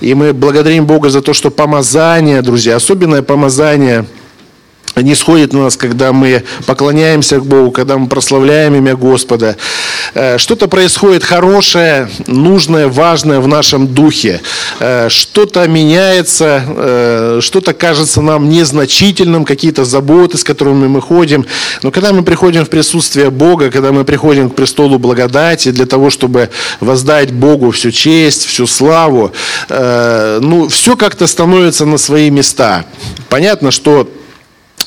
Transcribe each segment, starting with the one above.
И мы благодарим Бога за то, что помазание, друзья, особенное помазание – не сходит на нас, когда мы поклоняемся к Богу, когда мы прославляем имя Господа. Э, что-то происходит хорошее, нужное, важное в нашем духе. Э, что-то меняется, э, что-то кажется нам незначительным, какие-то заботы, с которыми мы ходим. Но когда мы приходим в присутствие Бога, когда мы приходим к престолу благодати для того, чтобы воздать Богу всю честь, всю славу, ну, все как-то становится на свои места. Понятно, что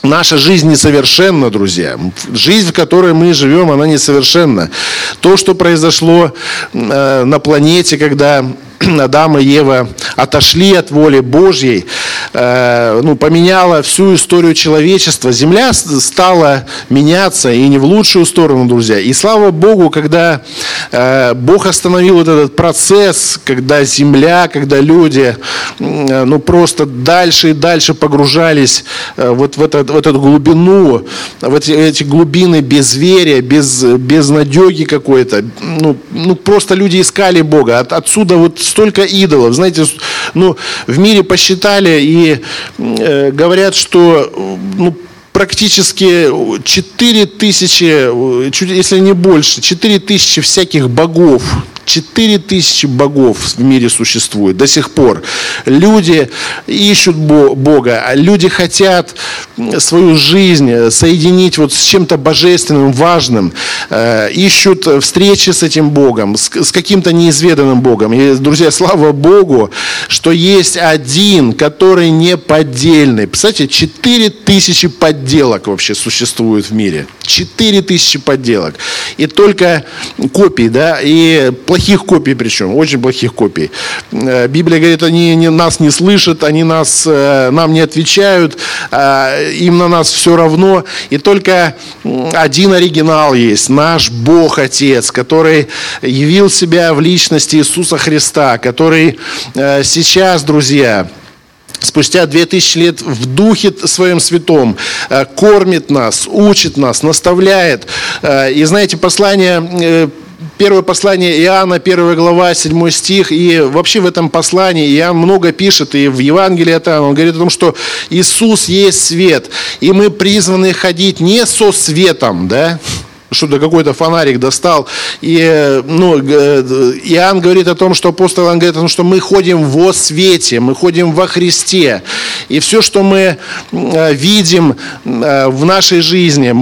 Наша жизнь несовершенна, друзья. Жизнь, в которой мы живем, она несовершенна. То, что произошло э, на планете, когда Адам и Ева отошли от воли Божьей, э, ну, поменяла всю историю человечества. Земля стала меняться, и не в лучшую сторону, друзья. И слава Богу, когда э, Бог остановил вот этот процесс, когда земля, когда люди э, ну, просто дальше и дальше погружались вот в, этот, в эту глубину, в эти, эти глубины безверия, без, без надеги какой-то. Ну, ну, просто люди искали Бога. От, отсюда вот столько идолов. Знаете, ну, в мире посчитали и э, говорят, что ну, практически 4 тысячи, чуть, если не больше, 4 тысячи всяких богов Четыре тысячи богов в мире существует до сих пор. Люди ищут Бога, люди хотят свою жизнь соединить вот с чем-то божественным, важным, э, ищут встречи с этим Богом, с, каким-то неизведанным Богом. И, друзья, слава Богу, что есть один, который не поддельный. Представляете, четыре тысячи подделок вообще существует в мире. Четыре тысячи подделок. И только копий, да, и плохих копий причем, очень плохих копий. Э, Библия говорит, они не, нас не слышат, они нас, э, нам не отвечают, э, им на нас все равно. И только один оригинал есть, наш Бог Отец, который явил себя в личности Иисуса Христа, который сейчас, друзья, спустя две тысячи лет в Духе Своем Святом кормит нас, учит нас, наставляет. И знаете, послание первое послание Иоанна, первая глава, седьмой стих, и вообще в этом послании Иоанн много пишет, и в Евангелии это он говорит о том, что Иисус есть свет, и мы призваны ходить не со светом, да, что-то какой-то фонарик достал. И ну, Иоанн говорит о том, что апостол Иоанн говорит о том, что мы ходим во свете, мы ходим во Христе. И все, что мы э, видим э, в нашей жизни,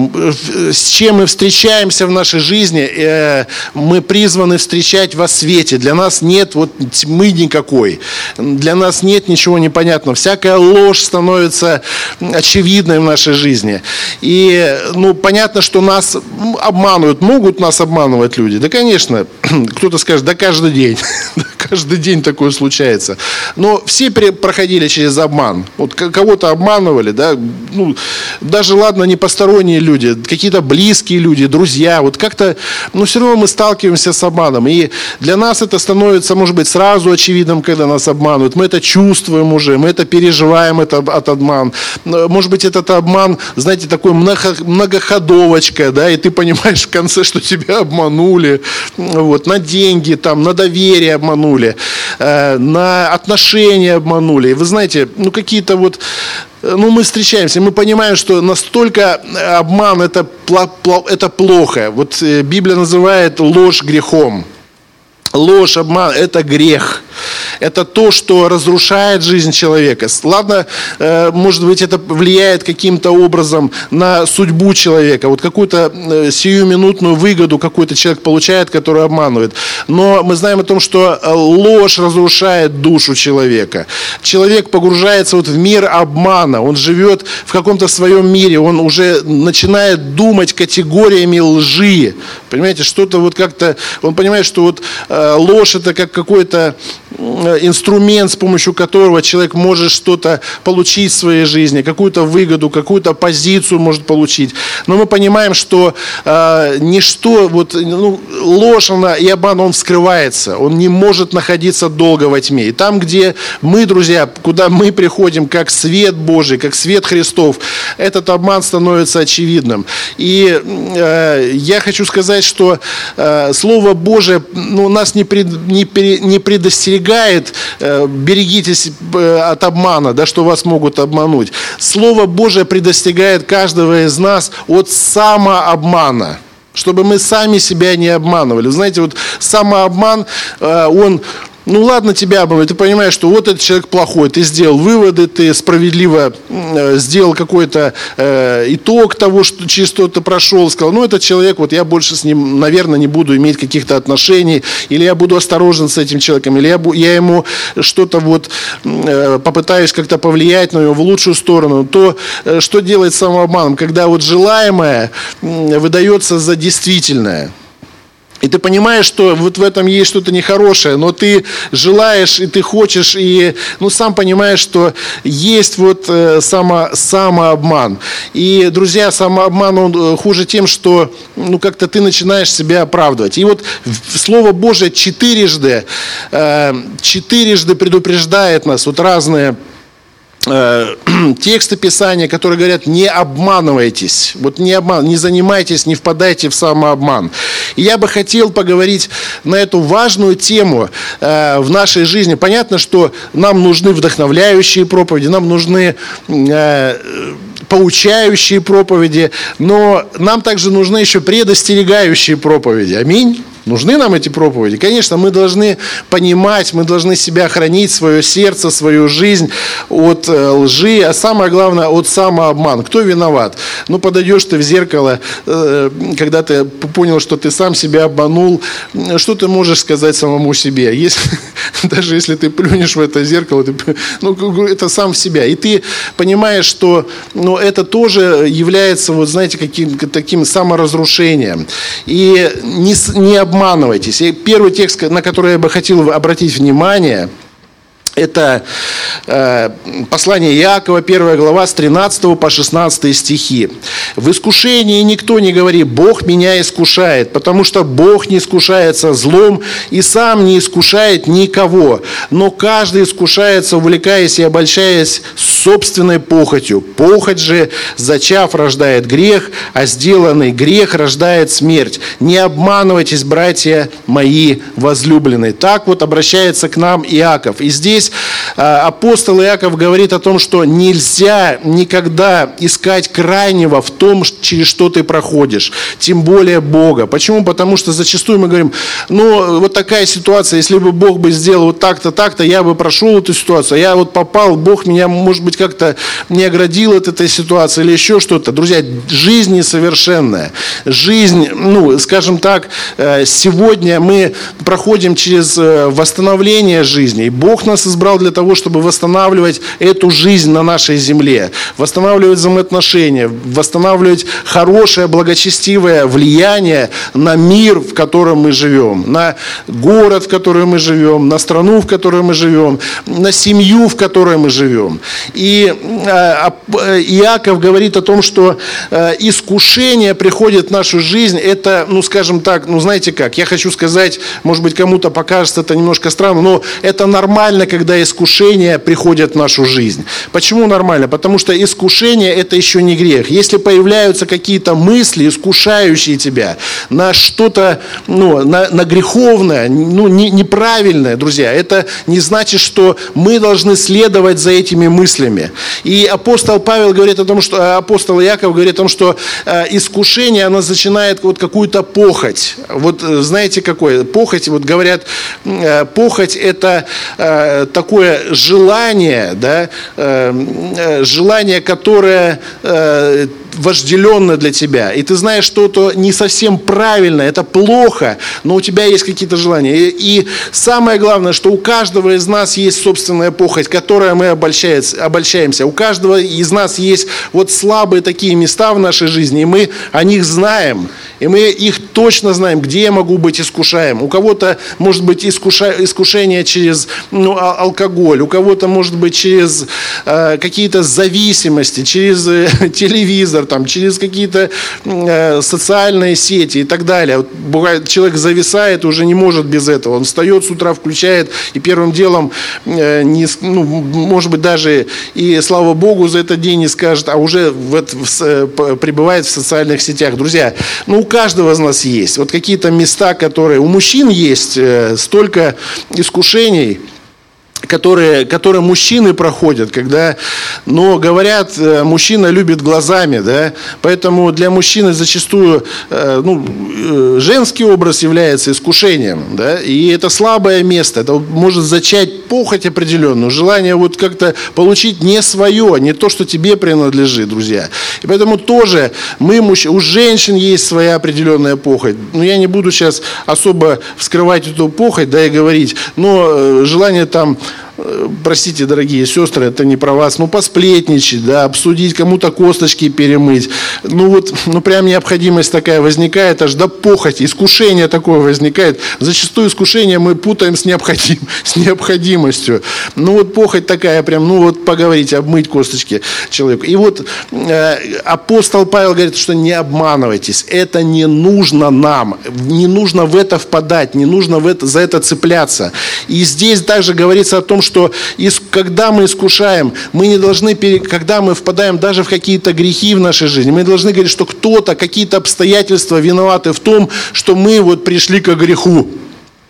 с чем мы встречаемся в нашей жизни, э, мы призваны встречать во свете. Для нас нет вот тьмы никакой. Для нас нет ничего непонятного. Всякая ложь становится очевидной в нашей жизни. И ну, понятно, что нас обманывают, могут нас обманывать люди? Да, конечно, кто-то скажет, да каждый день, каждый день такое случается. Но все проходили через обман. Вот кого-то обманывали, да, ну, даже, ладно, не посторонние люди, какие-то близкие люди, друзья, вот как-то, ну, все равно мы сталкиваемся с обманом. И для нас это становится, может быть, сразу очевидным, когда нас обманывают. Мы это чувствуем уже, мы это переживаем это, от обман. Может быть, этот обман, знаете, такой многоходовочка, да, и ты понимаешь, понимаешь в конце, что тебя обманули, вот, на деньги, там, на доверие обманули, э, на отношения обманули. Вы знаете, ну какие-то вот э, ну, мы встречаемся, мы понимаем, что настолько обман это, это плохо. Вот э, Библия называет ложь грехом. Ложь, обман – это грех. Это то, что разрушает жизнь человека. Ладно, э, может быть, это влияет каким-то образом на судьбу человека. Вот какую-то э, сиюминутную выгоду какой-то человек получает, который обманывает. Но мы знаем о том, что э, ложь разрушает душу человека. Человек погружается вот в мир обмана. Он живет в каком-то своем мире. Он уже начинает думать категориями лжи. Понимаете, что-то вот как-то... Он понимает, что вот ложь это как какой-то инструмент, с помощью которого человек может что-то получить в своей жизни, какую-то выгоду, какую-то позицию может получить. Но мы понимаем, что э, ничто, вот, ну, ложь она, и обман, он вскрывается. Он не может находиться долго во тьме. И там, где мы, друзья, куда мы приходим, как свет Божий, как свет Христов, этот обман становится очевидным. И э, я хочу сказать, что э, Слово Божие ну, нас не, пред, не, не предостерегает предостерегает, э, берегитесь э, от обмана, да, что вас могут обмануть. Слово Божие предостерегает каждого из нас от самообмана чтобы мы сами себя не обманывали. Знаете, вот самообман, он ну ладно тебя обманывать, ты понимаешь, что вот этот человек плохой, ты сделал выводы, ты справедливо э, сделал какой-то э, итог того, что, через что ты прошел, сказал, ну этот человек, вот я больше с ним, наверное, не буду иметь каких-то отношений, или я буду осторожен с этим человеком, или я, я ему что-то вот э, попытаюсь как-то повлиять на него в лучшую сторону, то э, что делает самообманом, когда вот желаемое выдается за действительное. И ты понимаешь, что вот в этом есть что-то нехорошее, но ты желаешь, и ты хочешь, и ну, сам понимаешь, что есть вот э, само, самообман. И, друзья, самообман, он э, хуже тем, что ну, как-то ты начинаешь себя оправдывать. И вот Слово Божие четырежды, э, четырежды предупреждает нас, вот разные тексты Писания, которые говорят, не обманывайтесь, вот не, обман, не занимайтесь, не впадайте в самообман. И я бы хотел поговорить на эту важную тему э, в нашей жизни. Понятно, что нам нужны вдохновляющие проповеди, нам нужны э, поучающие проповеди, но нам также нужны еще предостерегающие проповеди. Аминь. Нужны нам эти проповеди? Конечно, мы должны понимать, мы должны себя хранить, свое сердце, свою жизнь от э, лжи, а самое главное, от самообмана. Кто виноват? Ну, подойдешь ты в зеркало, э, когда ты понял, что ты сам себя обманул, что ты можешь сказать самому себе? Если, даже если ты плюнешь в это зеркало, ты, ну, это сам в себя. И ты понимаешь, что ну, это тоже является, вот знаете, каким, таким саморазрушением. И не, не обманывать обманывайтесь. И первый текст, на который я бы хотел обратить внимание – это э, послание Иакова, первая глава, с 13 по 16 стихи. «В искушении никто не говорит, Бог меня искушает, потому что Бог не искушается злом и сам не искушает никого, но каждый искушается, увлекаясь и обольщаясь собственной похотью. Похоть же, зачав, рождает грех, а сделанный грех рождает смерть. Не обманывайтесь, братья мои возлюбленные». Так вот обращается к нам Иаков. И здесь а, апостол Иаков говорит о том, что нельзя никогда искать крайнего в том, через что ты проходишь, тем более Бога. Почему? Потому что зачастую мы говорим, ну, вот такая ситуация, если бы Бог бы сделал вот так-то, так-то, я бы прошел эту ситуацию, я вот попал, Бог меня, может быть, как-то не оградил от этой ситуации или еще что-то. Друзья, жизнь несовершенная. Жизнь, ну, скажем так, э, сегодня мы проходим через э, восстановление жизни, и Бог нас избрал для того, чтобы восстанавливать эту жизнь на нашей земле, восстанавливать взаимоотношения, восстанавливать хорошее, благочестивое влияние на мир, в котором мы живем, на город, в котором мы живем, на страну, в которой мы живем, на семью, в которой мы живем. И э, Иаков говорит о том, что э, искушение приходит в нашу жизнь, это, ну, скажем так, ну, знаете как, я хочу сказать, может быть, кому-то покажется это немножко странно, но это нормально, когда искушения приходят в нашу жизнь. Почему нормально? Потому что искушение – это еще не грех. Если появляются какие-то мысли, искушающие тебя на что-то, ну, на, на греховное, ну, не, неправильное, друзья, это не значит, что мы должны следовать за этими мыслями. И апостол Павел говорит о том, что э, апостол Яков говорит о том, что э, искушение, оно начинает вот какую-то похоть. Вот э, знаете какое? Похоть, вот говорят, похоть – это такое желание, да, желание, которое вожделенно для тебя, и ты знаешь, что это не совсем правильно, это плохо, но у тебя есть какие-то желания. И, и самое главное, что у каждого из нас есть собственная похоть, которой мы обольщаемся. У каждого из нас есть вот слабые такие места в нашей жизни, и мы о них знаем, и мы их точно знаем, где я могу быть искушаем. У кого-то может быть искуша, искушение через ну, а, алкоголь, у кого-то может быть через э, какие-то зависимости, через э, телевизор, там, через какие-то э, социальные сети и так далее. Вот бывает, человек зависает, уже не может без этого. Он встает с утра, включает, и первым делом, э, не, ну, может быть, даже и слава Богу за этот день не скажет, а уже в, в, э, пребывает в социальных сетях. Друзья, ну, у каждого из нас есть. Вот какие-то места, которые у мужчин есть, э, столько искушений, которые, которые мужчины проходят, когда, но говорят, э, мужчина любит глазами, да, поэтому для мужчины зачастую э, ну, э, женский образ является искушением, да, и это слабое место, это может зачать похоть определенную, желание вот как-то получить не свое, не то, что тебе принадлежит, друзья. И поэтому тоже мы, у женщин есть своя определенная похоть, но я не буду сейчас особо вскрывать эту похоть, да, и говорить, но желание там простите, дорогие сестры, это не про вас, ну, посплетничать, да, обсудить, кому-то косточки перемыть. Ну, вот, ну, прям необходимость такая возникает, аж до похоти, искушение такое возникает. Зачастую искушение мы путаем с, необходим, с необходимостью. Ну, вот похоть такая прям, ну, вот поговорить, обмыть косточки человеку. И вот э, апостол Павел говорит, что не обманывайтесь, это не нужно нам, не нужно в это впадать, не нужно в это, за это цепляться. И здесь также говорится о том, что что когда мы искушаем, мы не должны, когда мы впадаем даже в какие-то грехи в нашей жизни, мы должны говорить, что кто-то, какие-то обстоятельства виноваты в том, что мы вот пришли к греху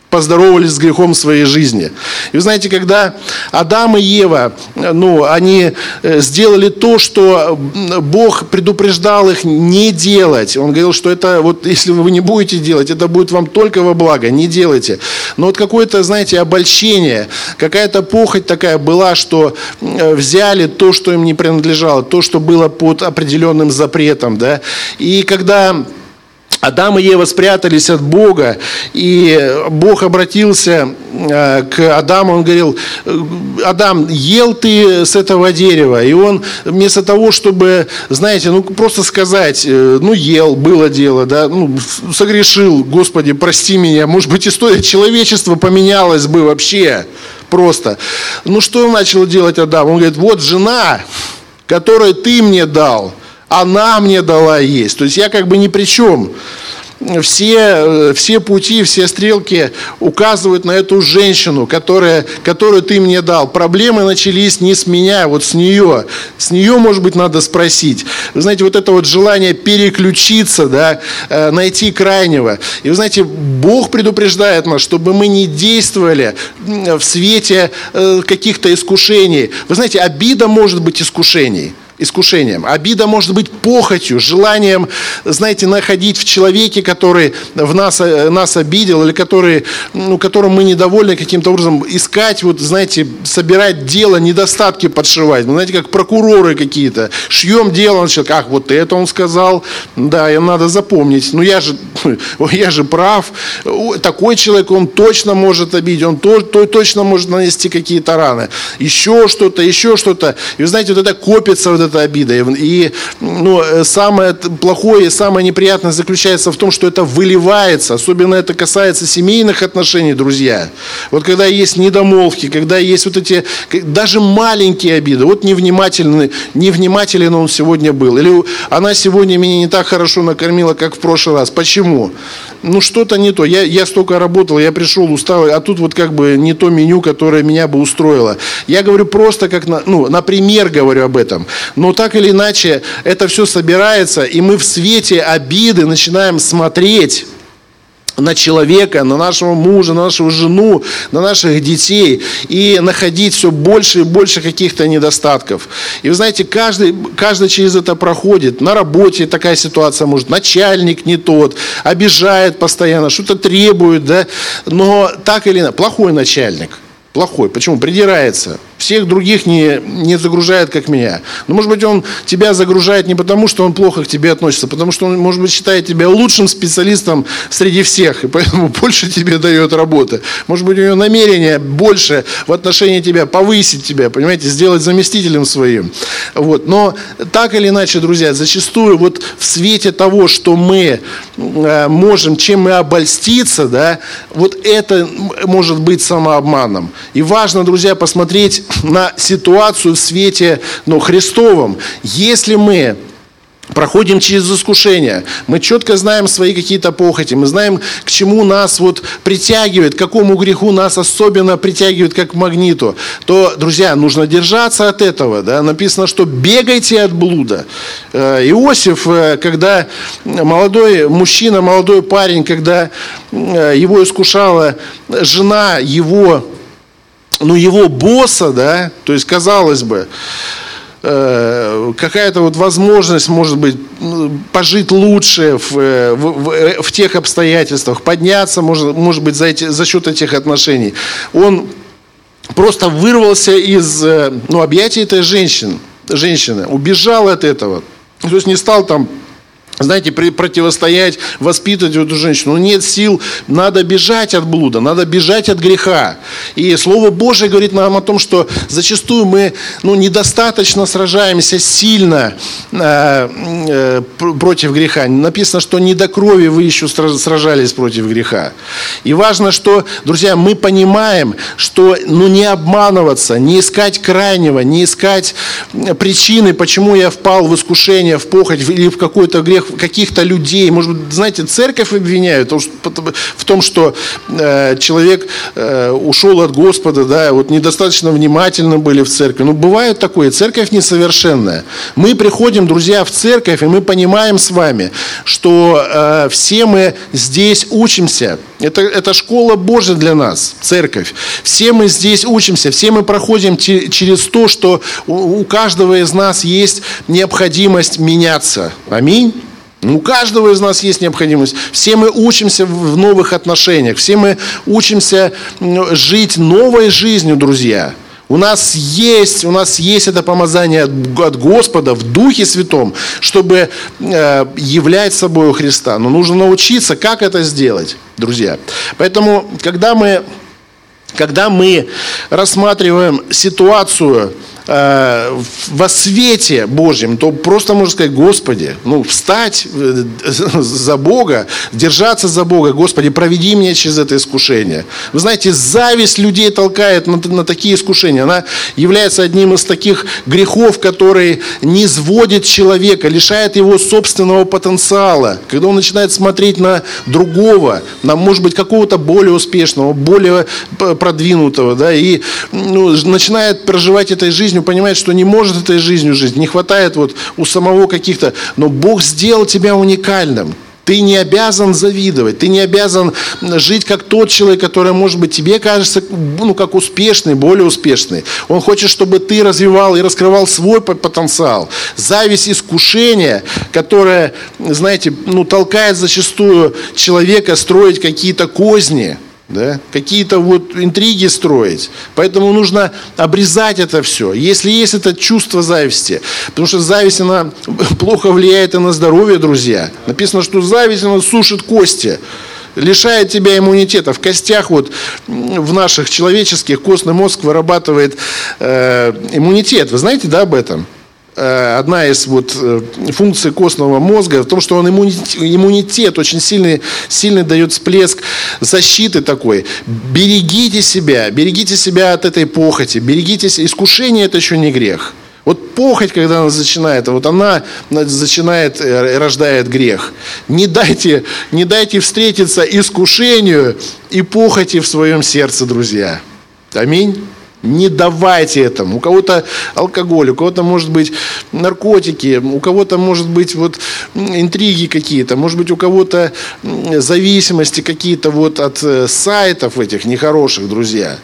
поздоровались с грехом своей жизни. И вы знаете, когда Адам и Ева, ну, они э, сделали то, что Бог предупреждал их не делать. Он говорил, что это вот, если вы не будете делать, это будет вам только во благо, не делайте. Но вот какое-то, знаете, обольщение, какая-то похоть такая была, что взяли то, что им не принадлежало, то, что было под определенным запретом, да. И когда Адам и Ева спрятались от Бога, и Бог обратился э, к Адаму, он говорил, Адам, ел ты с этого дерева? И он вместо того, чтобы, знаете, ну просто сказать, э, ну ел, было дело, да, ну, согрешил, Господи, прости меня, может быть, история человечества поменялась бы вообще просто. Ну что он начал делать Адам? Он говорит, вот жена, которую ты мне дал – она мне дала есть. То есть я как бы ни при чем. Все, э, все пути, все стрелки указывают на эту женщину, которая, которую ты мне дал. Проблемы начались не с меня, а вот с нее. С нее, может быть, надо спросить. Вы знаете, вот это вот желание переключиться, да, э, найти крайнего. И вы знаете, Бог предупреждает нас, чтобы мы не действовали в свете э, каких-то искушений. Вы знаете, обида может быть искушением искушением. Обида может быть похотью, желанием, знаете, находить в человеке, который в нас, э, нас обидел, или который, ну, которым мы недовольны каким-то образом, искать, вот, знаете, собирать дело, недостатки подшивать. Ну, знаете, как прокуроры какие-то. Шьем дело, человек, ах, вот это он сказал, да, им надо запомнить. Ну, я же, я же прав. Такой человек, он точно может обидеть, он то, то, точно может нанести какие-то раны. Еще что-то, еще что-то. И вы знаете, вот это копится, вот эта обида. И ну, самое плохое и самое неприятное заключается в том, что это выливается. Особенно это касается семейных отношений, друзья. Вот когда есть недомолвки, когда есть вот эти, даже маленькие обиды. Вот невнимательный, невнимателен он сегодня был. Или она сегодня меня не так хорошо накормила, как в прошлый раз. Почему? Ну, что-то не то. Я, я столько работал, я пришел, устал, а тут вот как бы не то меню, которое меня бы устроило. Я говорю просто как, на, ну, например говорю об этом. Но так или иначе, это все собирается, и мы в свете обиды начинаем смотреть на человека, на нашего мужа, на нашу жену, на наших детей и находить все больше и больше каких-то недостатков. И вы знаете, каждый, каждый через это проходит. На работе такая ситуация может, начальник не тот, обижает постоянно, что-то требует, да, но так или иначе, плохой начальник – плохой. Почему? Придирается. Всех других не, не загружает, как меня. Но, может быть, он тебя загружает не потому, что он плохо к тебе относится, а потому что он, может быть, считает тебя лучшим специалистом среди всех, и поэтому больше тебе дает работы. Может быть, у него намерение больше в отношении тебя, повысить тебя, понимаете, сделать заместителем своим. Вот. Но так или иначе, друзья, зачастую вот в свете того, что мы э, можем, чем мы обольститься, да, вот это может быть самообманом. И важно, друзья, посмотреть на ситуацию в свете ну, Христовом. Если мы проходим через искушение, мы четко знаем свои какие-то похоти, мы знаем, к чему нас вот притягивает, к какому греху нас особенно притягивает, как к магниту, то, друзья, нужно держаться от этого. Да? Написано, что бегайте от блуда. Э, Иосиф, э, когда молодой мужчина, молодой парень, когда э, его искушала жена его ну, его босса, да, то есть, казалось бы, э, какая-то вот возможность, может быть, ну, пожить лучше в, в, в, в тех обстоятельствах, подняться, может, может быть, за, эти, за счет этих отношений. Он просто вырвался из э, ну, объятий этой женщины, женщины, убежал от этого. То есть не стал там знаете, противостоять, воспитывать эту женщину. Но нет сил, надо бежать от блуда, надо бежать от греха. И Слово Божие говорит нам о том, что зачастую мы ну, недостаточно сражаемся сильно э, э, против греха. Написано, что не до крови вы еще сражались против греха. И важно, что, друзья, мы понимаем, что ну, не обманываться, не искать крайнего, не искать причины, почему я впал в искушение, в похоть или в какой-то грех, каких-то людей, может быть, знаете, церковь обвиняют в том, что э, человек э, ушел от Господа, да, вот недостаточно внимательно были в церкви. Ну, бывает такое, церковь несовершенная. Мы приходим, друзья, в церковь, и мы понимаем с вами, что э, все мы здесь учимся. Это, это школа Божья для нас, церковь. Все мы здесь учимся, все мы проходим через то, что у каждого из нас есть необходимость меняться. Аминь. Ну, у каждого из нас есть необходимость. Все мы учимся в новых отношениях. Все мы учимся жить новой жизнью, друзья. У нас есть, у нас есть это помазание от Господа в Духе Святом, чтобы э, являть собой Христа. Но нужно научиться, как это сделать, друзья. Поэтому, когда мы, когда мы рассматриваем ситуацию, э, во свете Божьем, то просто можно сказать, Господи, ну, встать э, за Бога, держаться за Бога, Господи, проведи меня через это искушение. Вы знаете, зависть людей толкает на, на такие искушения. Она является одним из таких грехов, который не сводит человека, лишает его собственного потенциала. Когда он начинает смотреть на другого, на, может быть, какого-то более успешного, более продвинутого, да, и ну, начинает проживать этой жизнью жизнью, понимает, что не может этой жизнью жить, не хватает вот у самого каких-то, но Бог сделал тебя уникальным. Ты не обязан завидовать, ты не обязан жить как тот человек, который, может быть, тебе кажется, ну, как успешный, более успешный. Он хочет, чтобы ты развивал и раскрывал свой потенциал. Зависть, искушение, которое, знаете, ну, толкает зачастую человека строить какие-то козни – да, какие-то вот интриги строить. Поэтому нужно обрезать это все. Если есть это чувство зависти, потому что зависть, она плохо влияет и на здоровье, друзья. Написано, что зависть, она сушит кости лишает тебя иммунитета. В костях вот в наших человеческих костный мозг вырабатывает э, иммунитет. Вы знаете, да, об этом? Э, одна из вот э, функций костного мозга в том, что он иммунитет, иммунитет очень сильный, сильный дает всплеск защиты такой. Берегите себя, берегите себя от этой похоти, берегитесь. Искушение это еще не грех. Вот похоть, когда она начинает, вот она начинает, э, рождает грех. Не дайте, не дайте встретиться искушению и похоти в своем сердце, друзья. Аминь. Не давайте этому. У кого-то алкоголь, у кого-то может быть наркотики, у кого-то может быть вот интриги какие-то, может быть у кого-то зависимости какие-то вот от э, сайтов этих нехороших, друзья.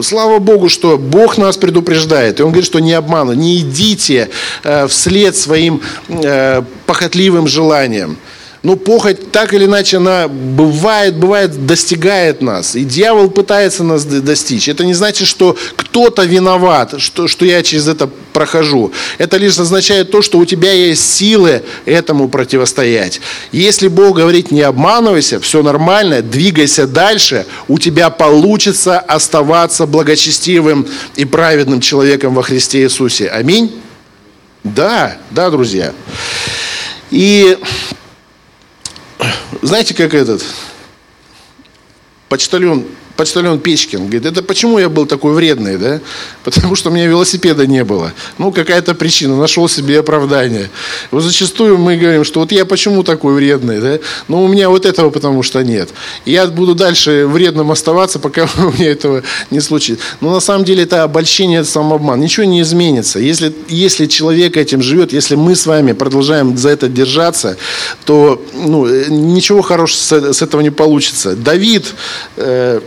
Слава Богу, что Бог нас предупреждает. И Он говорит, что не обману, не идите э, вслед своим э, похотливым желаниям. Ну, похоть так или иначе, она бывает, бывает, достигает нас. И дьявол пытается нас достичь. Это не значит, что кто-то виноват, что, что я через это прохожу. Это лишь означает то, что у тебя есть силы этому противостоять. Если Бог говорит, не обманывайся, все нормально, двигайся дальше, у тебя получится оставаться благочестивым и праведным человеком во Христе Иисусе. Аминь? Да, да, друзья. И знаете, как этот почтальон почтальон Печкин. Говорит, это почему я был такой вредный, да? Потому что у меня велосипеда не было. Ну, какая-то причина, нашел себе оправдание. Вот зачастую мы говорим, что вот я почему такой вредный, да? Но у меня вот этого потому что нет. Я буду дальше вредным оставаться, пока у меня этого не случится. Но на самом деле это обольщение, это самообман. Ничего не изменится. Если, если человек этим живет, если мы с вами продолжаем за это держаться, то ну, ничего хорошего с, с этого не получится. Давид, э,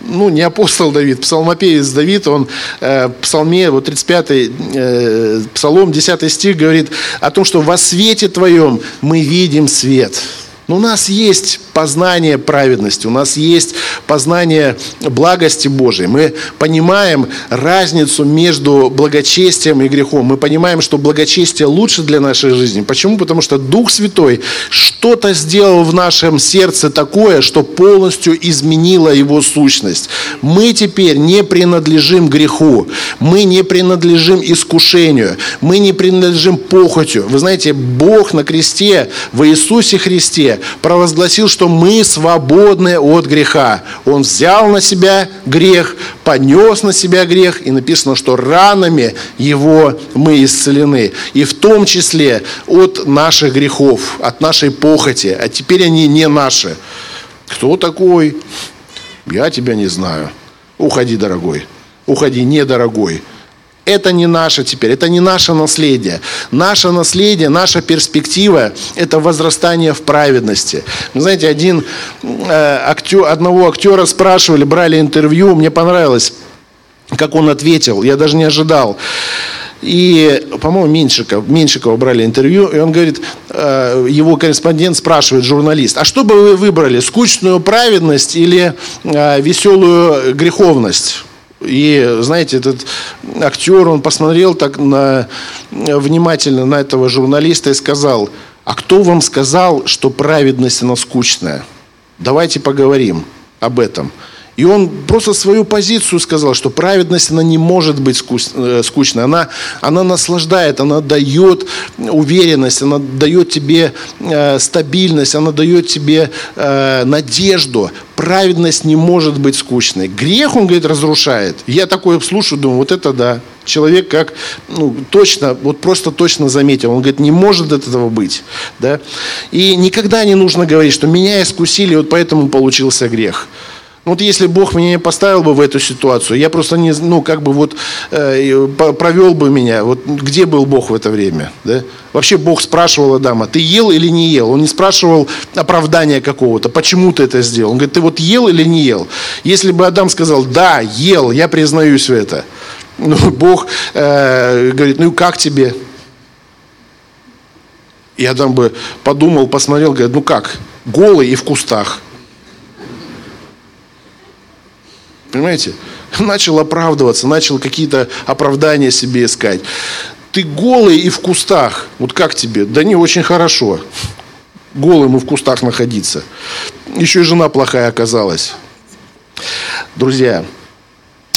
ну, не апостол Давид, псалмопевец Давид, он э, в псалме, вот 35-й э, псалом, 10 стих говорит о том, что во свете твоем мы видим свет. Но у нас есть познание праведности, у нас есть познание благости Божией. Мы понимаем разницу между благочестием и грехом. Мы понимаем, что благочестие лучше для нашей жизни. Почему? Потому что Дух Святой что-то сделал в нашем сердце такое, что полностью изменило его сущность. Мы теперь не принадлежим греху, мы не принадлежим искушению, мы не принадлежим похотью. Вы знаете, Бог на кресте в Иисусе Христе провозгласил, что мы свободны от греха. Он взял на себя грех, понес на себя грех, и написано, что ранами его мы исцелены. И в том числе от наших грехов, от нашей похоти. А теперь они не наши. Кто такой? Я тебя не знаю. Уходи, дорогой. Уходи, недорогой. Это не наше теперь, это не наше наследие. Наше наследие, наша перспектива – это возрастание в праведности. Вы знаете, один, э, актер, одного актера спрашивали, брали интервью, мне понравилось, как он ответил, я даже не ожидал. И, по-моему, Меньшиков, Меньшикова брали интервью, и он говорит, э, его корреспондент спрашивает, журналист, а что бы вы выбрали, скучную праведность или э, веселую греховность? И, знаете, этот актер, он посмотрел так на, внимательно на этого журналиста и сказал, а кто вам сказал, что праведность, она скучная? Давайте поговорим об этом. И он просто свою позицию сказал, что праведность, она не может быть э, скучной. Она, она наслаждает, она дает уверенность, она дает тебе э, стабильность, она дает тебе э, надежду. Праведность не может быть скучной. Грех, он говорит, разрушает. Я такое слушаю, думаю, вот это да. Человек как, ну, точно, вот просто точно заметил. Он говорит, не может этого быть. Да? И никогда не нужно говорить, что меня искусили, вот поэтому получился грех. Вот если Бог меня не поставил бы в эту ситуацию, я просто не, ну, как бы вот э, провел бы меня. Вот где был Бог в это время? Да? Вообще Бог спрашивал Адама, ты ел или не ел? Он не спрашивал оправдания какого-то, почему ты это сделал. Он говорит, ты вот ел или не ел? Если бы Адам сказал, да, ел, я признаюсь в это. Ну, Бог э, говорит, ну как тебе? И Адам бы подумал, посмотрел, говорит, ну как, голый и в кустах. Понимаете? Начал оправдываться, начал какие-то оправдания себе искать. Ты голый и в кустах. Вот как тебе? Да не очень хорошо. Голым и в кустах находиться. Еще и жена плохая оказалась. Друзья,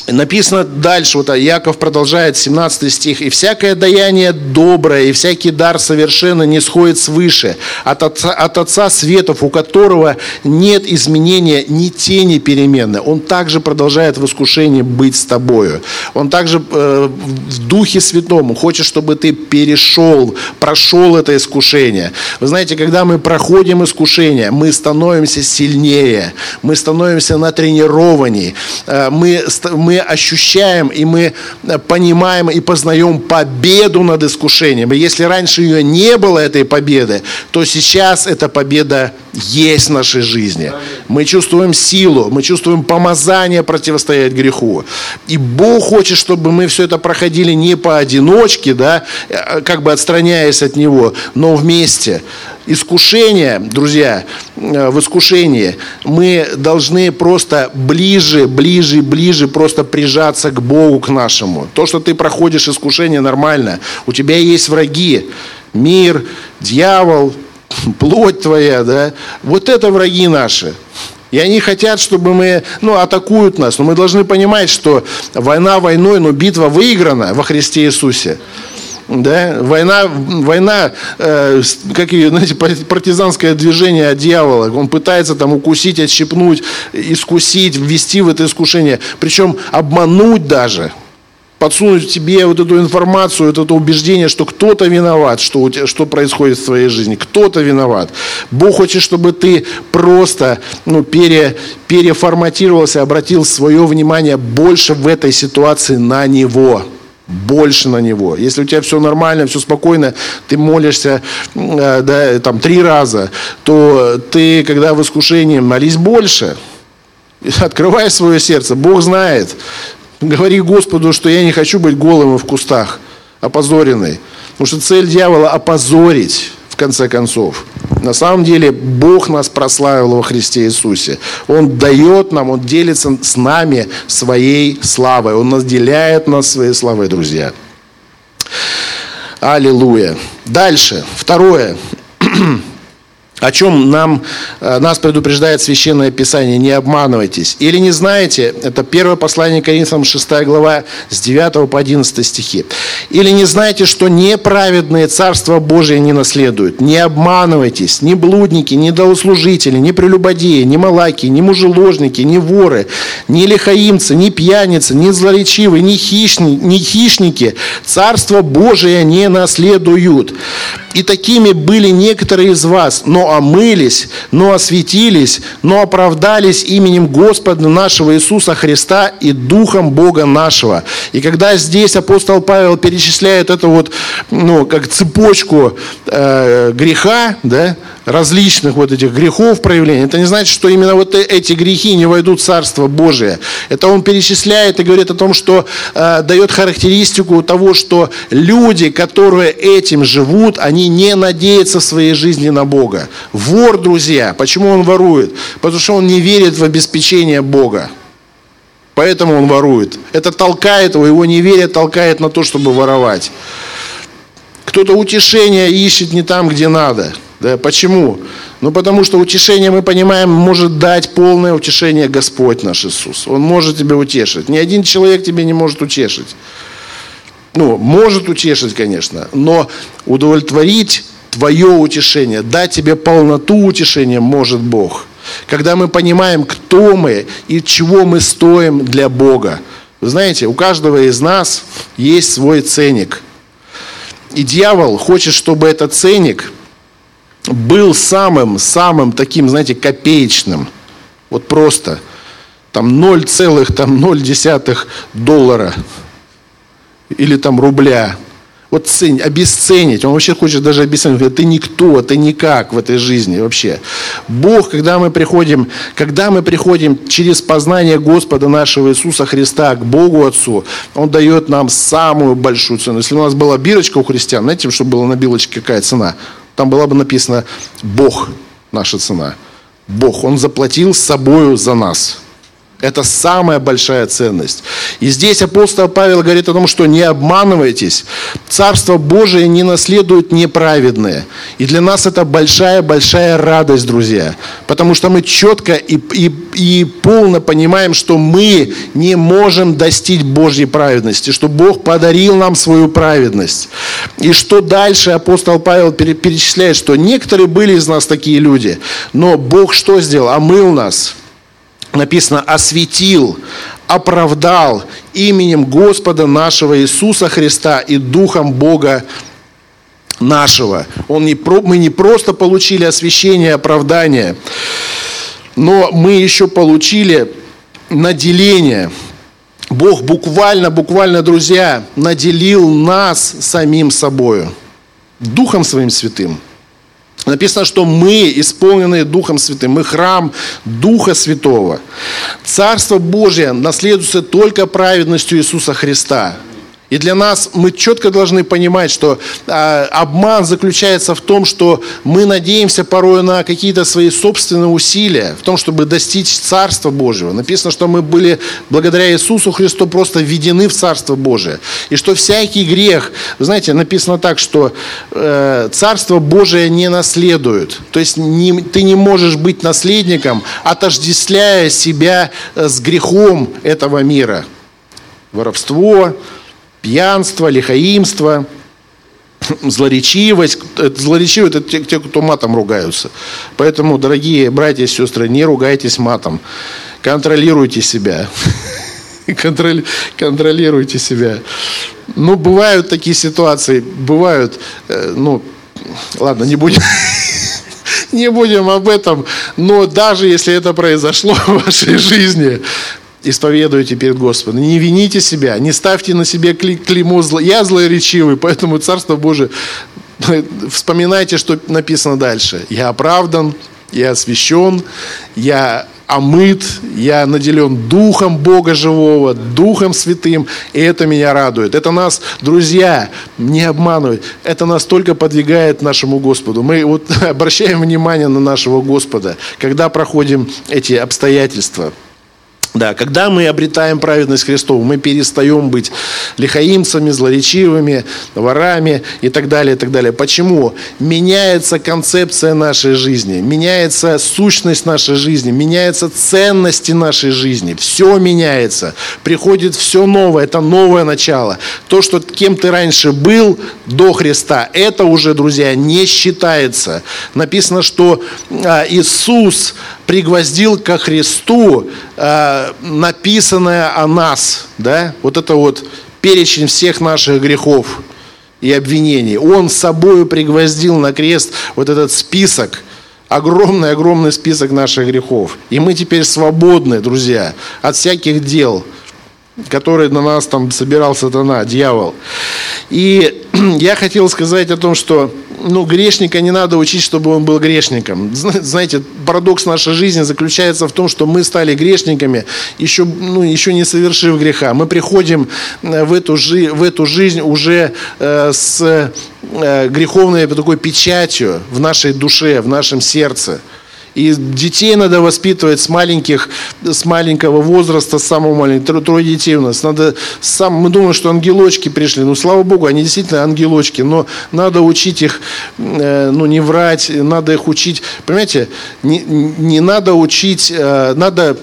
Написано дальше, вот Яков продолжает, 17 стих. «И всякое даяние доброе, и всякий дар совершенно не сходит свыше, от Отца, от Отца Светов, у которого нет изменения ни тени перемены. Он также продолжает в искушении быть с тобою. Он также э, в Духе Святом хочет, чтобы ты перешел, прошел это искушение. Вы знаете, когда мы проходим искушение, мы становимся сильнее, мы становимся натренированнее, э, мы, мы ощущаем и мы э, понимаем и познаем победу над искушением. И если раньше ее не было, этой победы, то сейчас эта победа есть в нашей жизни. Мы чувствуем силу, мы чувствуем помазание противостоять греху. И Бог хочет, чтобы мы все это проходили не поодиночке, да, э, как бы отстраняясь от Него, но вместе искушение, друзья, э, в искушении мы должны просто ближе, ближе, ближе просто прижаться к Богу, к нашему. То, что ты проходишь искушение, нормально. У тебя есть враги. Мир, дьявол, плоть твоя, да. Вот это враги наши. И они хотят, чтобы мы, ну, атакуют нас. Но мы должны понимать, что война войной, но битва выиграна во Христе Иисусе. Да? Война, война э, как и, знаете, партизанское движение от дьявола. Он пытается там укусить, отщипнуть, искусить, ввести в это искушение. Причем обмануть даже подсунуть тебе вот эту информацию, вот это убеждение, что кто-то виноват, что, у тебя, что происходит в твоей жизни, кто-то виноват. Бог хочет, чтобы ты просто ну, пере, переформатировался, обратил свое внимание больше в этой ситуации на Него больше на него. Если у тебя все нормально, все спокойно, ты молишься э, да, там, три раза, то ты, когда в искушении, молись больше. Открывай свое сердце. Бог знает. Говори Господу, что я не хочу быть голым в кустах, опозоренный. Потому что цель дьявола – опозорить, в конце концов. На самом деле Бог нас прославил во Христе Иисусе. Он дает нам, Он делится с нами своей славой. Он наделяет нас своей славой, друзья. Аллилуйя. Дальше. Второе о чем нам, э, нас предупреждает Священное Писание, не обманывайтесь. Или не знаете, это первое послание Коринфянам, 6 глава, с 9 по 11 стихи. Или не знаете, что неправедные Царство Божие не наследуют. Не обманывайтесь, ни блудники, ни долослужители, ни прелюбодеи, ни малаки, ни мужеложники, ни воры, ни лихаимцы, ни пьяницы, ни злоречивые, ни, хищни, ни хищники Царство Божие не наследуют. И такими были некоторые из вас, но омылись, но осветились, но оправдались именем Господа нашего Иисуса Христа и Духом Бога нашего. И когда здесь апостол Павел перечисляет это вот, ну, как цепочку э, греха, да, различных вот этих грехов проявлений, это не значит, что именно вот э, эти грехи не войдут в Царство Божие. Это он перечисляет и говорит о том, что э, дает характеристику того, что люди, которые этим живут, они не надеются в своей жизни на Бога. Вор, друзья, почему он ворует? Потому что он не верит в обеспечение Бога. Поэтому он ворует. Это толкает его, его неверие толкает на то, чтобы воровать. Кто-то утешение ищет не там, где надо. Да, почему? Ну, потому что утешение, мы понимаем, может дать полное утешение Господь наш Иисус. Он может тебя утешить. Ни один человек тебе не может утешить. Ну, может утешить, конечно, но удовлетворить твое утешение, дать тебе полноту утешения может Бог. Когда мы понимаем, кто мы и чего мы стоим для Бога. Вы знаете, у каждого из нас есть свой ценник. И дьявол хочет, чтобы этот ценник был самым-самым таким, знаете, копеечным. Вот просто. Там 0,0 доллара или там рубля вот цень, обесценить. Он вообще хочет даже обесценить. Говорит, ты никто, ты никак в этой жизни вообще. Бог, когда мы приходим, когда мы приходим через познание Господа нашего Иисуса Христа к Богу Отцу, Он дает нам самую большую цену. Если у нас была бирочка у христиан, знаете, что было на билочке, какая цена? Там была бы написано «Бог наша цена». Бог, Он заплатил собою за нас. Это самая большая ценность. И здесь апостол Павел говорит о том, что не обманывайтесь. Царство Божие не наследуют неправедные. И для нас это большая-большая радость, друзья. Потому что мы четко и, и, и полно понимаем, что мы не можем достичь Божьей праведности, что Бог подарил нам свою праведность. И что дальше апостол Павел перечисляет, что некоторые были из нас такие люди, но Бог что сделал? Омыл нас написано, осветил, оправдал именем Господа нашего Иисуса Христа и Духом Бога нашего. Он не, мы не просто получили освящение, оправдание, но мы еще получили наделение. Бог буквально, буквально, друзья, наделил нас самим собою, Духом Своим Святым. Написано, что мы, исполненные Духом Святым, мы храм Духа Святого. Царство Божье наследуется только праведностью Иисуса Христа. И для нас мы четко должны понимать, что э, обман заключается в том, что мы надеемся порой на какие-то свои собственные усилия, в том, чтобы достичь Царства Божьего. Написано, что мы были благодаря Иисусу Христу просто введены в Царство Божие. И что всякий грех, знаете, написано так, что э, Царство Божие не наследует. То есть не, ты не можешь быть наследником, отождествляя себя э, с грехом этого мира. Воровство, пьянство, лихаимство, злоречивость. Злоречивые – это те, кто матом ругаются. Поэтому, дорогие братья и сестры, не ругайтесь матом. Контролируйте себя. Контролируйте себя. Ну, бывают такие ситуации, бывают, э, ну, ладно, не будем, не будем об этом, но даже если это произошло в вашей жизни, исповедуете перед Господом. Не вините себя, не ставьте на себе клеймо зло. Я злоречивый, поэтому Царство Божие, вспоминайте, что написано дальше. Я оправдан я освящен, я омыт, я наделен Духом Бога Живого, Духом Святым, и это меня радует. Это нас, друзья, не обманывают, это нас только подвигает нашему Господу. Мы вот обращаем внимание на нашего Господа, когда проходим эти обстоятельства – да, когда мы обретаем праведность Христову, мы перестаем быть лихаимцами, злоречивыми, ворами и так далее, и так далее. Почему? Меняется концепция нашей жизни, меняется сущность нашей жизни, меняются ценности нашей жизни. Все меняется. Приходит все новое, это новое начало. То, что кем ты раньше был до Христа, это уже, друзья, не считается. Написано, что а, Иисус пригвоздил ко Христу э, написанное о нас, да, вот это вот перечень всех наших грехов и обвинений. Он с собой пригвоздил на крест вот этот список, огромный-огромный список наших грехов. И мы теперь свободны, друзья, от всяких дел, которые на нас там собирал сатана, дьявол. И я хотел сказать о том, что ну, грешника не надо учить, чтобы он был грешником. Знаете, парадокс нашей жизни заключается в том, что мы стали грешниками, еще, ну, еще не совершив греха. Мы приходим э, в эту, жи в эту жизнь уже э, с э, греховной такой печатью в нашей душе, в нашем сердце. И детей надо воспитывать с маленьких, с маленького возраста, с самого маленького. Трое детей у нас. Надо сам, мы думаем, что ангелочки пришли. Ну, слава Богу, они действительно ангелочки. Но надо учить их, э, ну, не врать, надо их учить. Понимаете, не, не надо учить, э, надо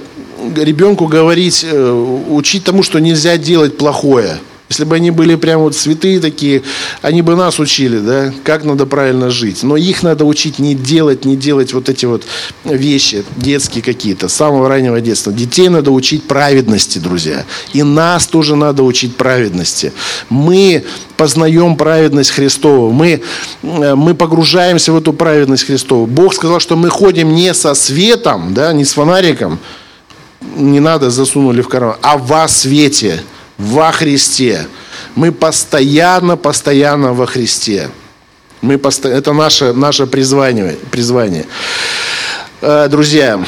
ребенку говорить, э, учить тому, что нельзя делать плохое. Если бы они были прям вот святые такие, они бы нас учили, да, как надо правильно жить. Но их надо учить не делать, не делать вот эти вот вещи детские какие-то, с самого раннего детства. Детей надо учить праведности, друзья. И нас тоже надо учить праведности. Мы познаем праведность Христову. Мы, э, мы погружаемся в эту праведность Христову. Бог сказал, что мы ходим не со светом, да, не с фонариком, не надо засунули в карман, а во свете во Христе. Мы постоянно, постоянно во Христе. Мы посто... Это наше, наше призвание. призвание. Э, друзья,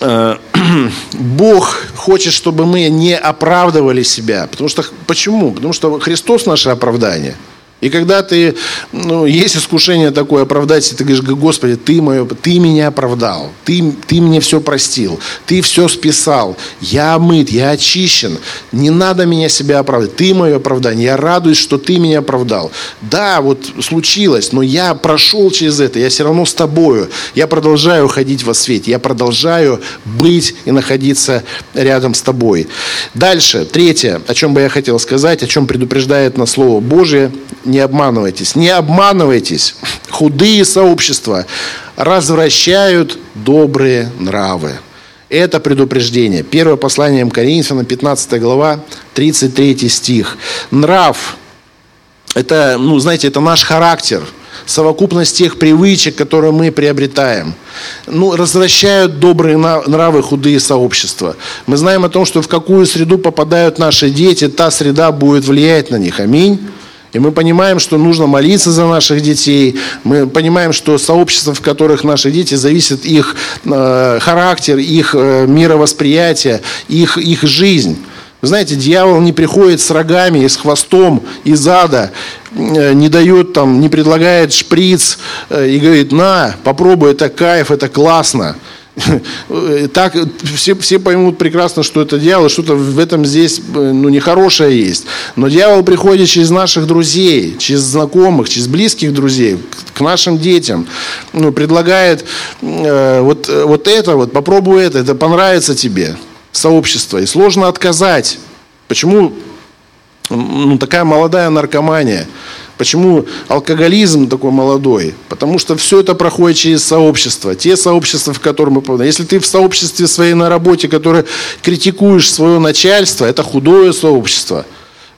э, Бог хочет, чтобы мы не оправдывали себя. Потому что, почему? Потому что Христос наше оправдание – и когда ты, ну, есть искушение такое оправдать, и ты говоришь, Господи, ты, мое, ты меня оправдал, ты, ты мне все простил, ты все списал, я омыт, я очищен, не надо меня себя оправдать, ты мое оправдание, я радуюсь, что ты меня оправдал. Да, вот случилось, но я прошел через это, я все равно с тобою, я продолжаю ходить во свет, я продолжаю быть и находиться рядом с тобой. Дальше, третье, о чем бы я хотел сказать, о чем предупреждает нас Слово Божие, не обманывайтесь. Не обманывайтесь. Худые сообщества развращают добрые нравы. Это предупреждение. Первое послание Коринфянам, 15 глава, 33 стих. Нрав – это, ну, знаете, это наш характер, совокупность тех привычек, которые мы приобретаем. Ну, развращают добрые нравы худые сообщества. Мы знаем о том, что в какую среду попадают наши дети, та среда будет влиять на них. Аминь. И мы понимаем, что нужно молиться за наших детей. Мы понимаем, что сообщества, в которых наши дети, зависит их э, характер, их э, мировосприятие, их, их жизнь. Вы знаете, дьявол не приходит с рогами и с хвостом из ада, э, не дает там, не предлагает шприц э, и говорит, на, попробуй, это кайф, это классно. так все, все поймут прекрасно, что это дьявол, что-то в этом здесь ну, нехорошее есть. Но дьявол приходит через наших друзей, через знакомых, через близких друзей, к нашим детям. Ну, предлагает э, вот, вот это, вот попробуй это, это понравится тебе, сообщество. И сложно отказать. Почему ну, такая молодая наркомания? Почему алкоголизм такой молодой? Потому что все это проходит через сообщество. Те сообщества, в которых мы попадаем. Если ты в сообществе своей на работе, которое критикуешь свое начальство, это худое сообщество.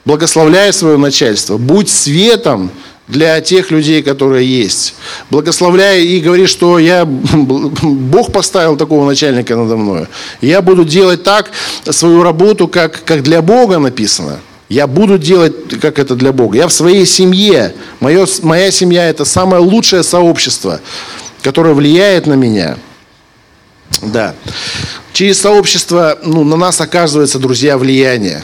Благословляй свое начальство. Будь светом для тех людей, которые есть. Благословляй и говори, что я, Бог поставил такого начальника надо мной. Я буду делать так свою работу, как, как для Бога написано. Я буду делать, как это для Бога. Я в своей семье. Мое, моя семья – это самое лучшее сообщество, которое влияет на меня. Да. Через сообщество ну, на нас оказывается, друзья, влияние.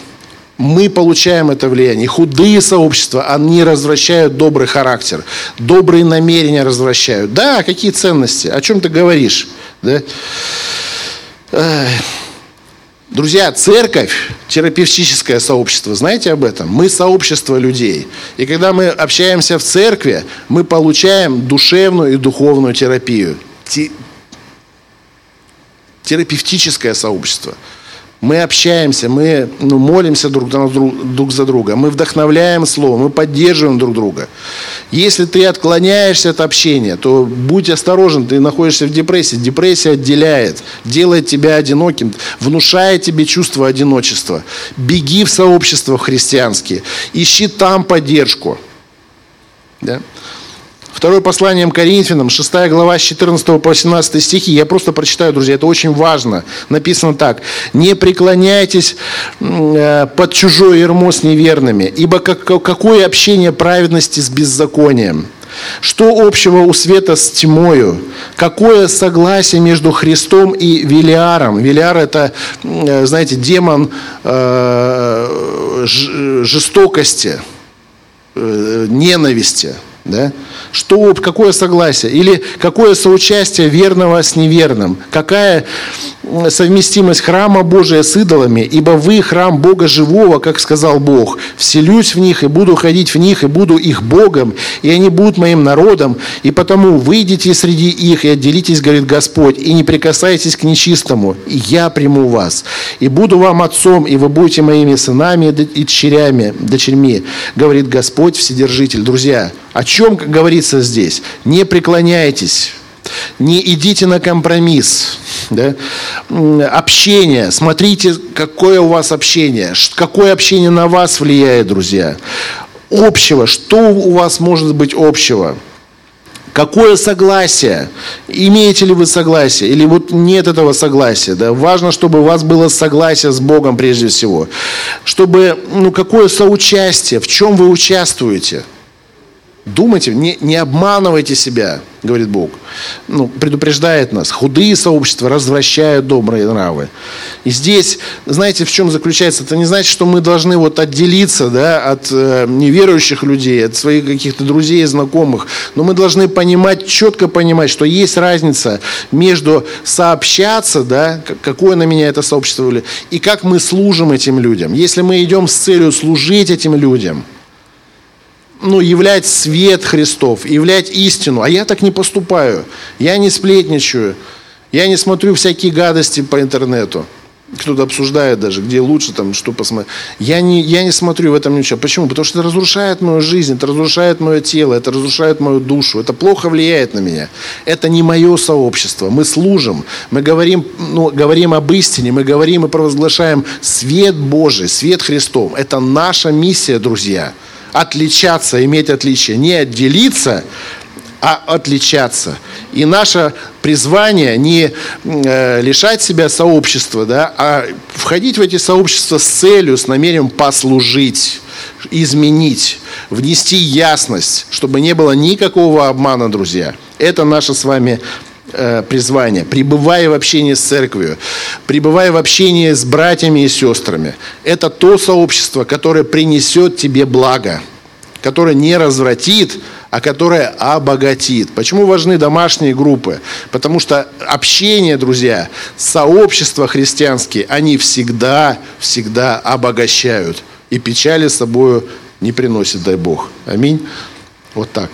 Мы получаем это влияние. Худые сообщества, они развращают добрый характер. Добрые намерения развращают. Да, какие ценности? О чем ты говоришь? Да? Друзья, церковь, терапевтическое сообщество, знаете об этом? Мы сообщество людей. И когда мы общаемся в церкви, мы получаем душевную и духовную терапию. Терапевтическое сообщество. Мы общаемся, мы ну, молимся друг, друг, за друга, мы вдохновляем Слово, мы поддерживаем друг друга. Если ты отклоняешься от общения, то будь осторожен, ты находишься в депрессии. Депрессия отделяет, делает тебя одиноким, внушает тебе чувство одиночества. Беги в сообщества христианские, ищи там поддержку. Да? Второе послание Коринфянам, 6 глава, с 14 по 18 стихи. Я просто прочитаю, друзья, это очень важно. Написано так. «Не преклоняйтесь э, под чужое ермо с неверными, ибо какое общение праведности с беззаконием?» Что общего у света с тьмою? Какое согласие между Христом и Велиаром? Велиар – это, э, знаете, демон э, жестокости, ненависти. Да? Что, какое согласие? Или какое соучастие верного с неверным? Какая совместимость храма Божия с идолами? Ибо вы храм Бога живого, как сказал Бог. Вселюсь в них и буду ходить в них, и буду их Богом, и они будут моим народом. И потому выйдите среди их и отделитесь, говорит Господь, и не прикасайтесь к нечистому, и я приму вас. И буду вам отцом, и вы будете моими сынами и дочерями, дочерьми, говорит Господь Вседержитель. Друзья, о чем говорится здесь? Не преклоняйтесь, не идите на компромисс. Да? Общение. Смотрите, какое у вас общение. Какое общение на вас влияет, друзья. Общего. Что у вас может быть общего? Какое согласие? Имеете ли вы согласие? Или вот нет этого согласия? Да? Важно, чтобы у вас было согласие с Богом прежде всего. Чтобы, ну, какое соучастие? В чем вы участвуете? Думайте, не, не обманывайте себя, говорит Бог. Ну, предупреждает нас. Худые сообщества развращают добрые нравы. И здесь, знаете, в чем заключается? Это не значит, что мы должны вот отделиться да, от э, неверующих людей, от своих каких-то друзей и знакомых. Но мы должны понимать, четко понимать, что есть разница между сообщаться, да, какое на меня это сообщество, и как мы служим этим людям. Если мы идем с целью служить этим людям – ну, являть свет Христов, являть истину. А я так не поступаю. Я не сплетничаю. Я не смотрю всякие гадости по интернету. Кто-то обсуждает даже, где лучше, там, что посмотреть. Я не, я не смотрю в этом ничего. Почему? Потому что это разрушает мою жизнь, это разрушает мое тело, это разрушает мою душу, это плохо влияет на меня. Это не мое сообщество. Мы служим, мы говорим, ну, говорим об истине, мы говорим и провозглашаем свет Божий, свет Христов. Это наша миссия, друзья отличаться, иметь отличие. Не отделиться, а отличаться. И наше призвание не э, лишать себя сообщества, да, а входить в эти сообщества с целью, с намерением послужить, изменить, внести ясность, чтобы не было никакого обмана, друзья. Это наше с вами призвание. Пребывая в общении с церковью, пребывая в общении с братьями и сестрами. Это то сообщество, которое принесет тебе благо, которое не развратит, а которое обогатит. Почему важны домашние группы? Потому что общение, друзья, сообщества христианские, они всегда, всегда обогащают. И печали с собой не приносит, дай Бог. Аминь. Вот так.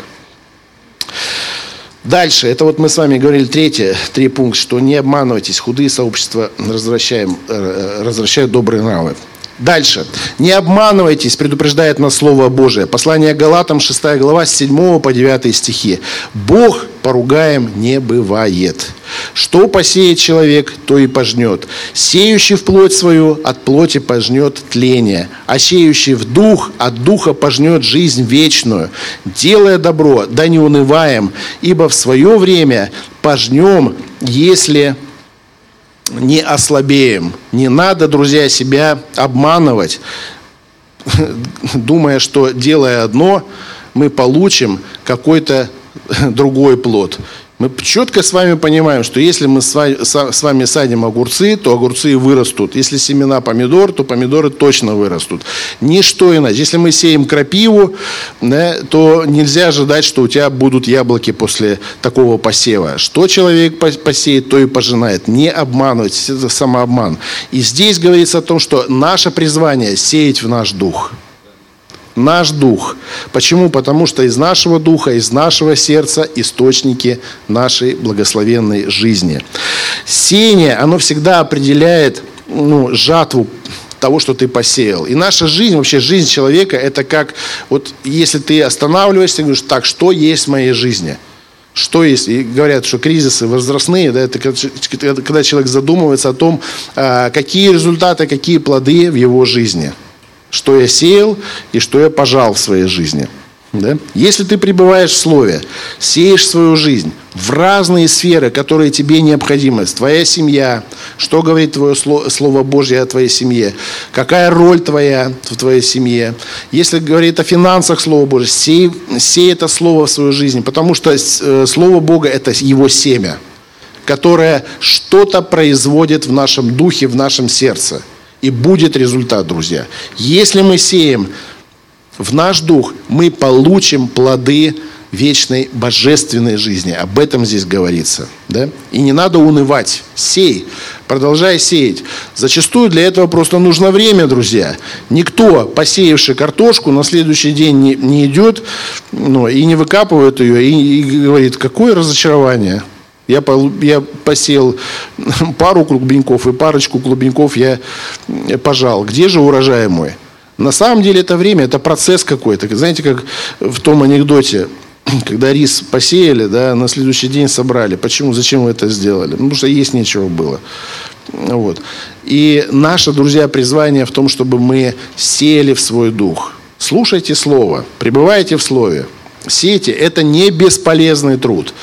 Дальше, это вот мы с вами говорили третье, три пункта, что не обманывайтесь, худые сообщества развращаем, э, э, развращают добрые нравы. Дальше. Не обманывайтесь, предупреждает нас Слово Божие. Послание Галатам, 6 глава, с 7 по 9 стихи. Бог поругаем не бывает. Что посеет человек, то и пожнет. Сеющий в плоть свою, от плоти пожнет тление, а сеющий в дух, от духа пожнет жизнь вечную. Делая добро, да не унываем, ибо в свое время пожнем, если не ослабеем. Не надо, друзья, себя обманывать, думая, что делая одно, мы получим какой-то другой плод. Мы четко с вами понимаем, что если мы с вами садим огурцы, то огурцы вырастут. Если семена помидор, то помидоры точно вырастут. Ничто иначе. Если мы сеем крапиву, да, то нельзя ожидать, что у тебя будут яблоки после такого посева. Что человек посеет, то и пожинает. Не обманывать, это самообман. И здесь говорится о том, что наше призвание сеять в наш дух – наш дух. Почему? Потому что из нашего духа, из нашего сердца источники нашей благословенной жизни. Сеяние, оно всегда определяет ну, жатву того, что ты посеял. И наша жизнь, вообще жизнь человека, это как, вот если ты останавливаешься и говоришь, так, что есть в моей жизни? Что есть? И говорят, что кризисы возрастные, да, это когда человек задумывается о том, а, какие результаты, какие плоды в его жизни – что я сеял и что я пожал в своей жизни. Да? Если ты пребываешь в Слове, сеешь свою жизнь в разные сферы, которые тебе необходимы, твоя семья, что говорит твое Слово Божье о твоей семье, какая роль твоя в твоей семье. Если говорит о финансах Слово Божье, сей, сей это Слово в свою жизнь, потому что э, Слово Бога – это Его семя, которое что-то производит в нашем духе, в нашем сердце – и будет результат, друзья. Если мы сеем в наш дух, мы получим плоды вечной божественной жизни. Об этом здесь говорится. Да? И не надо унывать. Сей. Продолжай сеять. Зачастую для этого просто нужно время, друзья. Никто, посеявший картошку, на следующий день не, не идет ну, и не выкапывает ее и, и говорит, какое разочарование. Я, я посеял пару клубеньков и парочку клубеньков я пожал. Где же урожай мой? На самом деле это время, это процесс какой-то. Знаете, как в том анекдоте, когда рис посеяли, да, на следующий день собрали. Почему? Зачем вы это сделали? Ну, потому что есть нечего было. Вот. И наше, друзья, призвание в том, чтобы мы сели в свой дух. Слушайте Слово, пребывайте в Слове сети – это не бесполезный труд.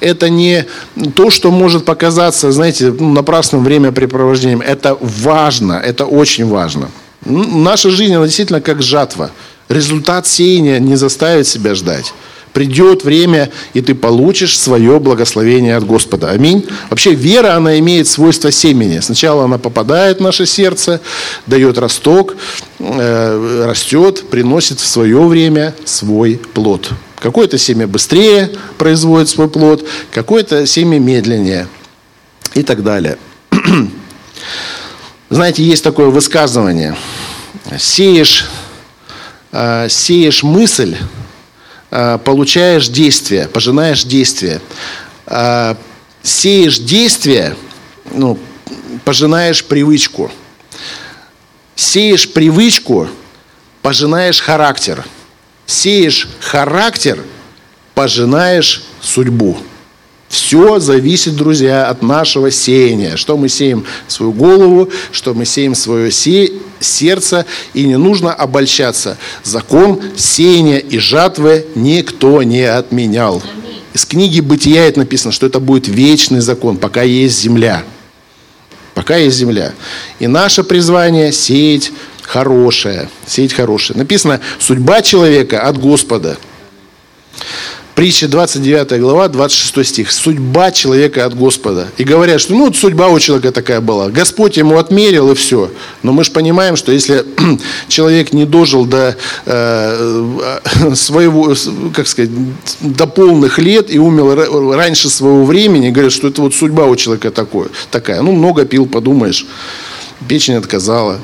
Это не то, что может показаться, знаете, ну, напрасным времяпрепровождением. Это важно, это очень важно. Наша жизнь, она действительно как жатва. Результат сеяния не заставит себя ждать. Придет время, и ты получишь свое благословение от Господа. Аминь. Вообще вера, она имеет свойство семени. Сначала она попадает в наше сердце, дает росток, э, растет, приносит в свое время свой плод. Какое-то семя быстрее производит свой плод, какое-то семя медленнее и так далее. Знаете, есть такое высказывание. Сеешь, э, сеешь мысль, э, получаешь действие, пожинаешь действие. Э, сеешь действие, ну, пожинаешь привычку. Сеешь привычку, пожинаешь характер – Сеешь характер, пожинаешь судьбу. Все зависит, друзья, от нашего сеяния. Что мы сеем в свою голову, что мы сеем в свое се сердце. И не нужно обольщаться. Закон сеяния и жатвы никто не отменял. Из книги «Бытия» это написано, что это будет вечный закон, пока есть земля. Пока есть земля. И наше призвание – сеять хорошее, сеять хорошее. Написано, судьба человека от Господа. Притча 29 глава, 26 стих. Судьба человека от Господа. И говорят, что ну, вот судьба у человека такая была. Господь ему отмерил и все. Но мы же понимаем, что если человек не дожил до э, своего, как сказать, до полных лет и умер раньше своего времени, говорят, что это вот судьба у человека такое, такая. Ну, много пил, подумаешь. Печень отказала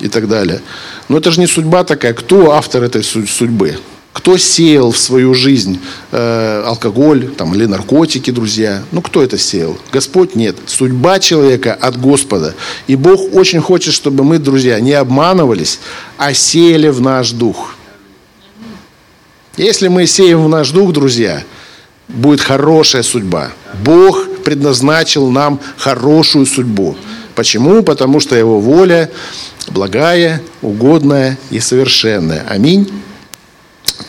и так далее. Но это же не судьба такая. Кто автор этой судьбы? Кто сеял в свою жизнь э, алкоголь там, или наркотики, друзья? Ну, кто это сеял? Господь нет. Судьба человека от Господа. И Бог очень хочет, чтобы мы, друзья, не обманывались, а сеяли в наш дух. Если мы сеем в наш дух, друзья, будет хорошая судьба. Бог предназначил нам хорошую судьбу. Почему? Потому что Его воля благая, угодная и совершенная. Аминь.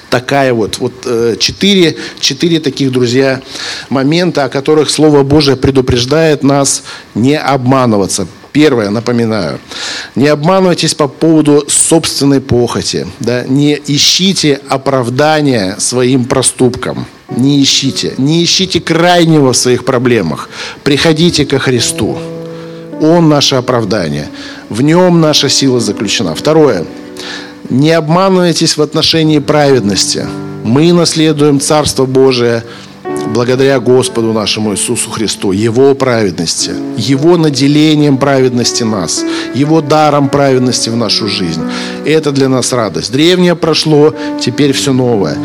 Такая вот, вот э, четыре, четыре таких, друзья, момента, о которых Слово Божие предупреждает нас не обманываться. Первое, напоминаю, не обманывайтесь по поводу собственной похоти. Да? Не ищите оправдания своим проступкам. Не ищите. Не ищите крайнего в своих проблемах. Приходите ко Христу. Он наше оправдание. В нем наша сила заключена. Второе. Не обманывайтесь в отношении праведности. Мы наследуем Царство Божие – благодаря Господу нашему Иисусу Христу, Его праведности, Его наделением праведности нас, Его даром праведности в нашу жизнь. Это для нас радость. Древнее прошло, теперь все новое.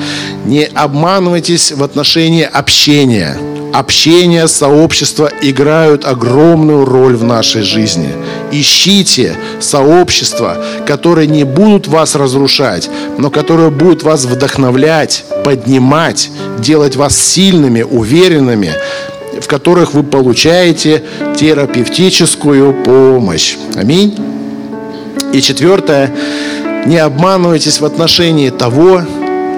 Не обманывайтесь в отношении общения – общение, сообщество играют огромную роль в нашей жизни. Ищите сообщества, которые не будут вас разрушать, но которые будут вас вдохновлять, поднимать, делать вас сильными, уверенными, в которых вы получаете терапевтическую помощь. Аминь. И четвертое, не обманывайтесь в отношении того,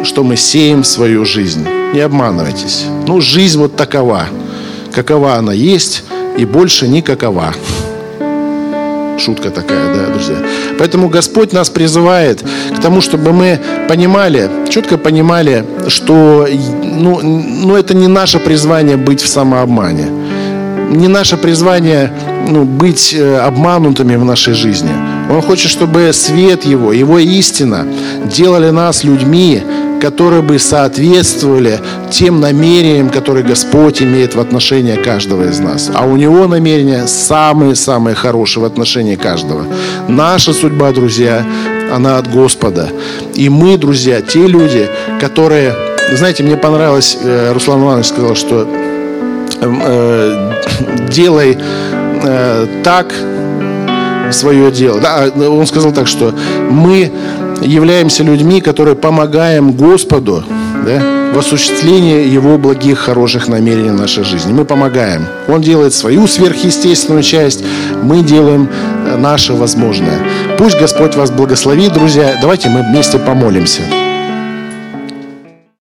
что мы сеем в свою жизнь. Не обманывайтесь. Ну, жизнь вот такова. Какова она есть, и больше никакова. Шутка такая, да, друзья. Поэтому Господь нас призывает к тому, чтобы мы понимали, четко понимали, что ну, ну, это не наше призвание быть в самообмане. Не наше призвание ну, быть э, обманутыми в нашей жизни. Он хочет, чтобы свет Его, Его истина делали нас людьми, которые бы соответствовали тем намерениям, которые Господь имеет в отношении каждого из нас. А у Него намерения самые-самые хорошие в отношении каждого. Наша судьба, друзья, она от Господа. И мы, друзья, те люди, которые... Знаете, мне понравилось, э, Руслан Иванович сказал, что э, делай э, так свое дело. Да, он сказал так, что мы являемся людьми, которые помогаем Господу да, в осуществлении Его благих, хороших намерений в нашей жизни. Мы помогаем. Он делает свою сверхъестественную часть, мы делаем э, наше возможное. Пусть Господь вас благословит, друзья. Давайте мы вместе помолимся.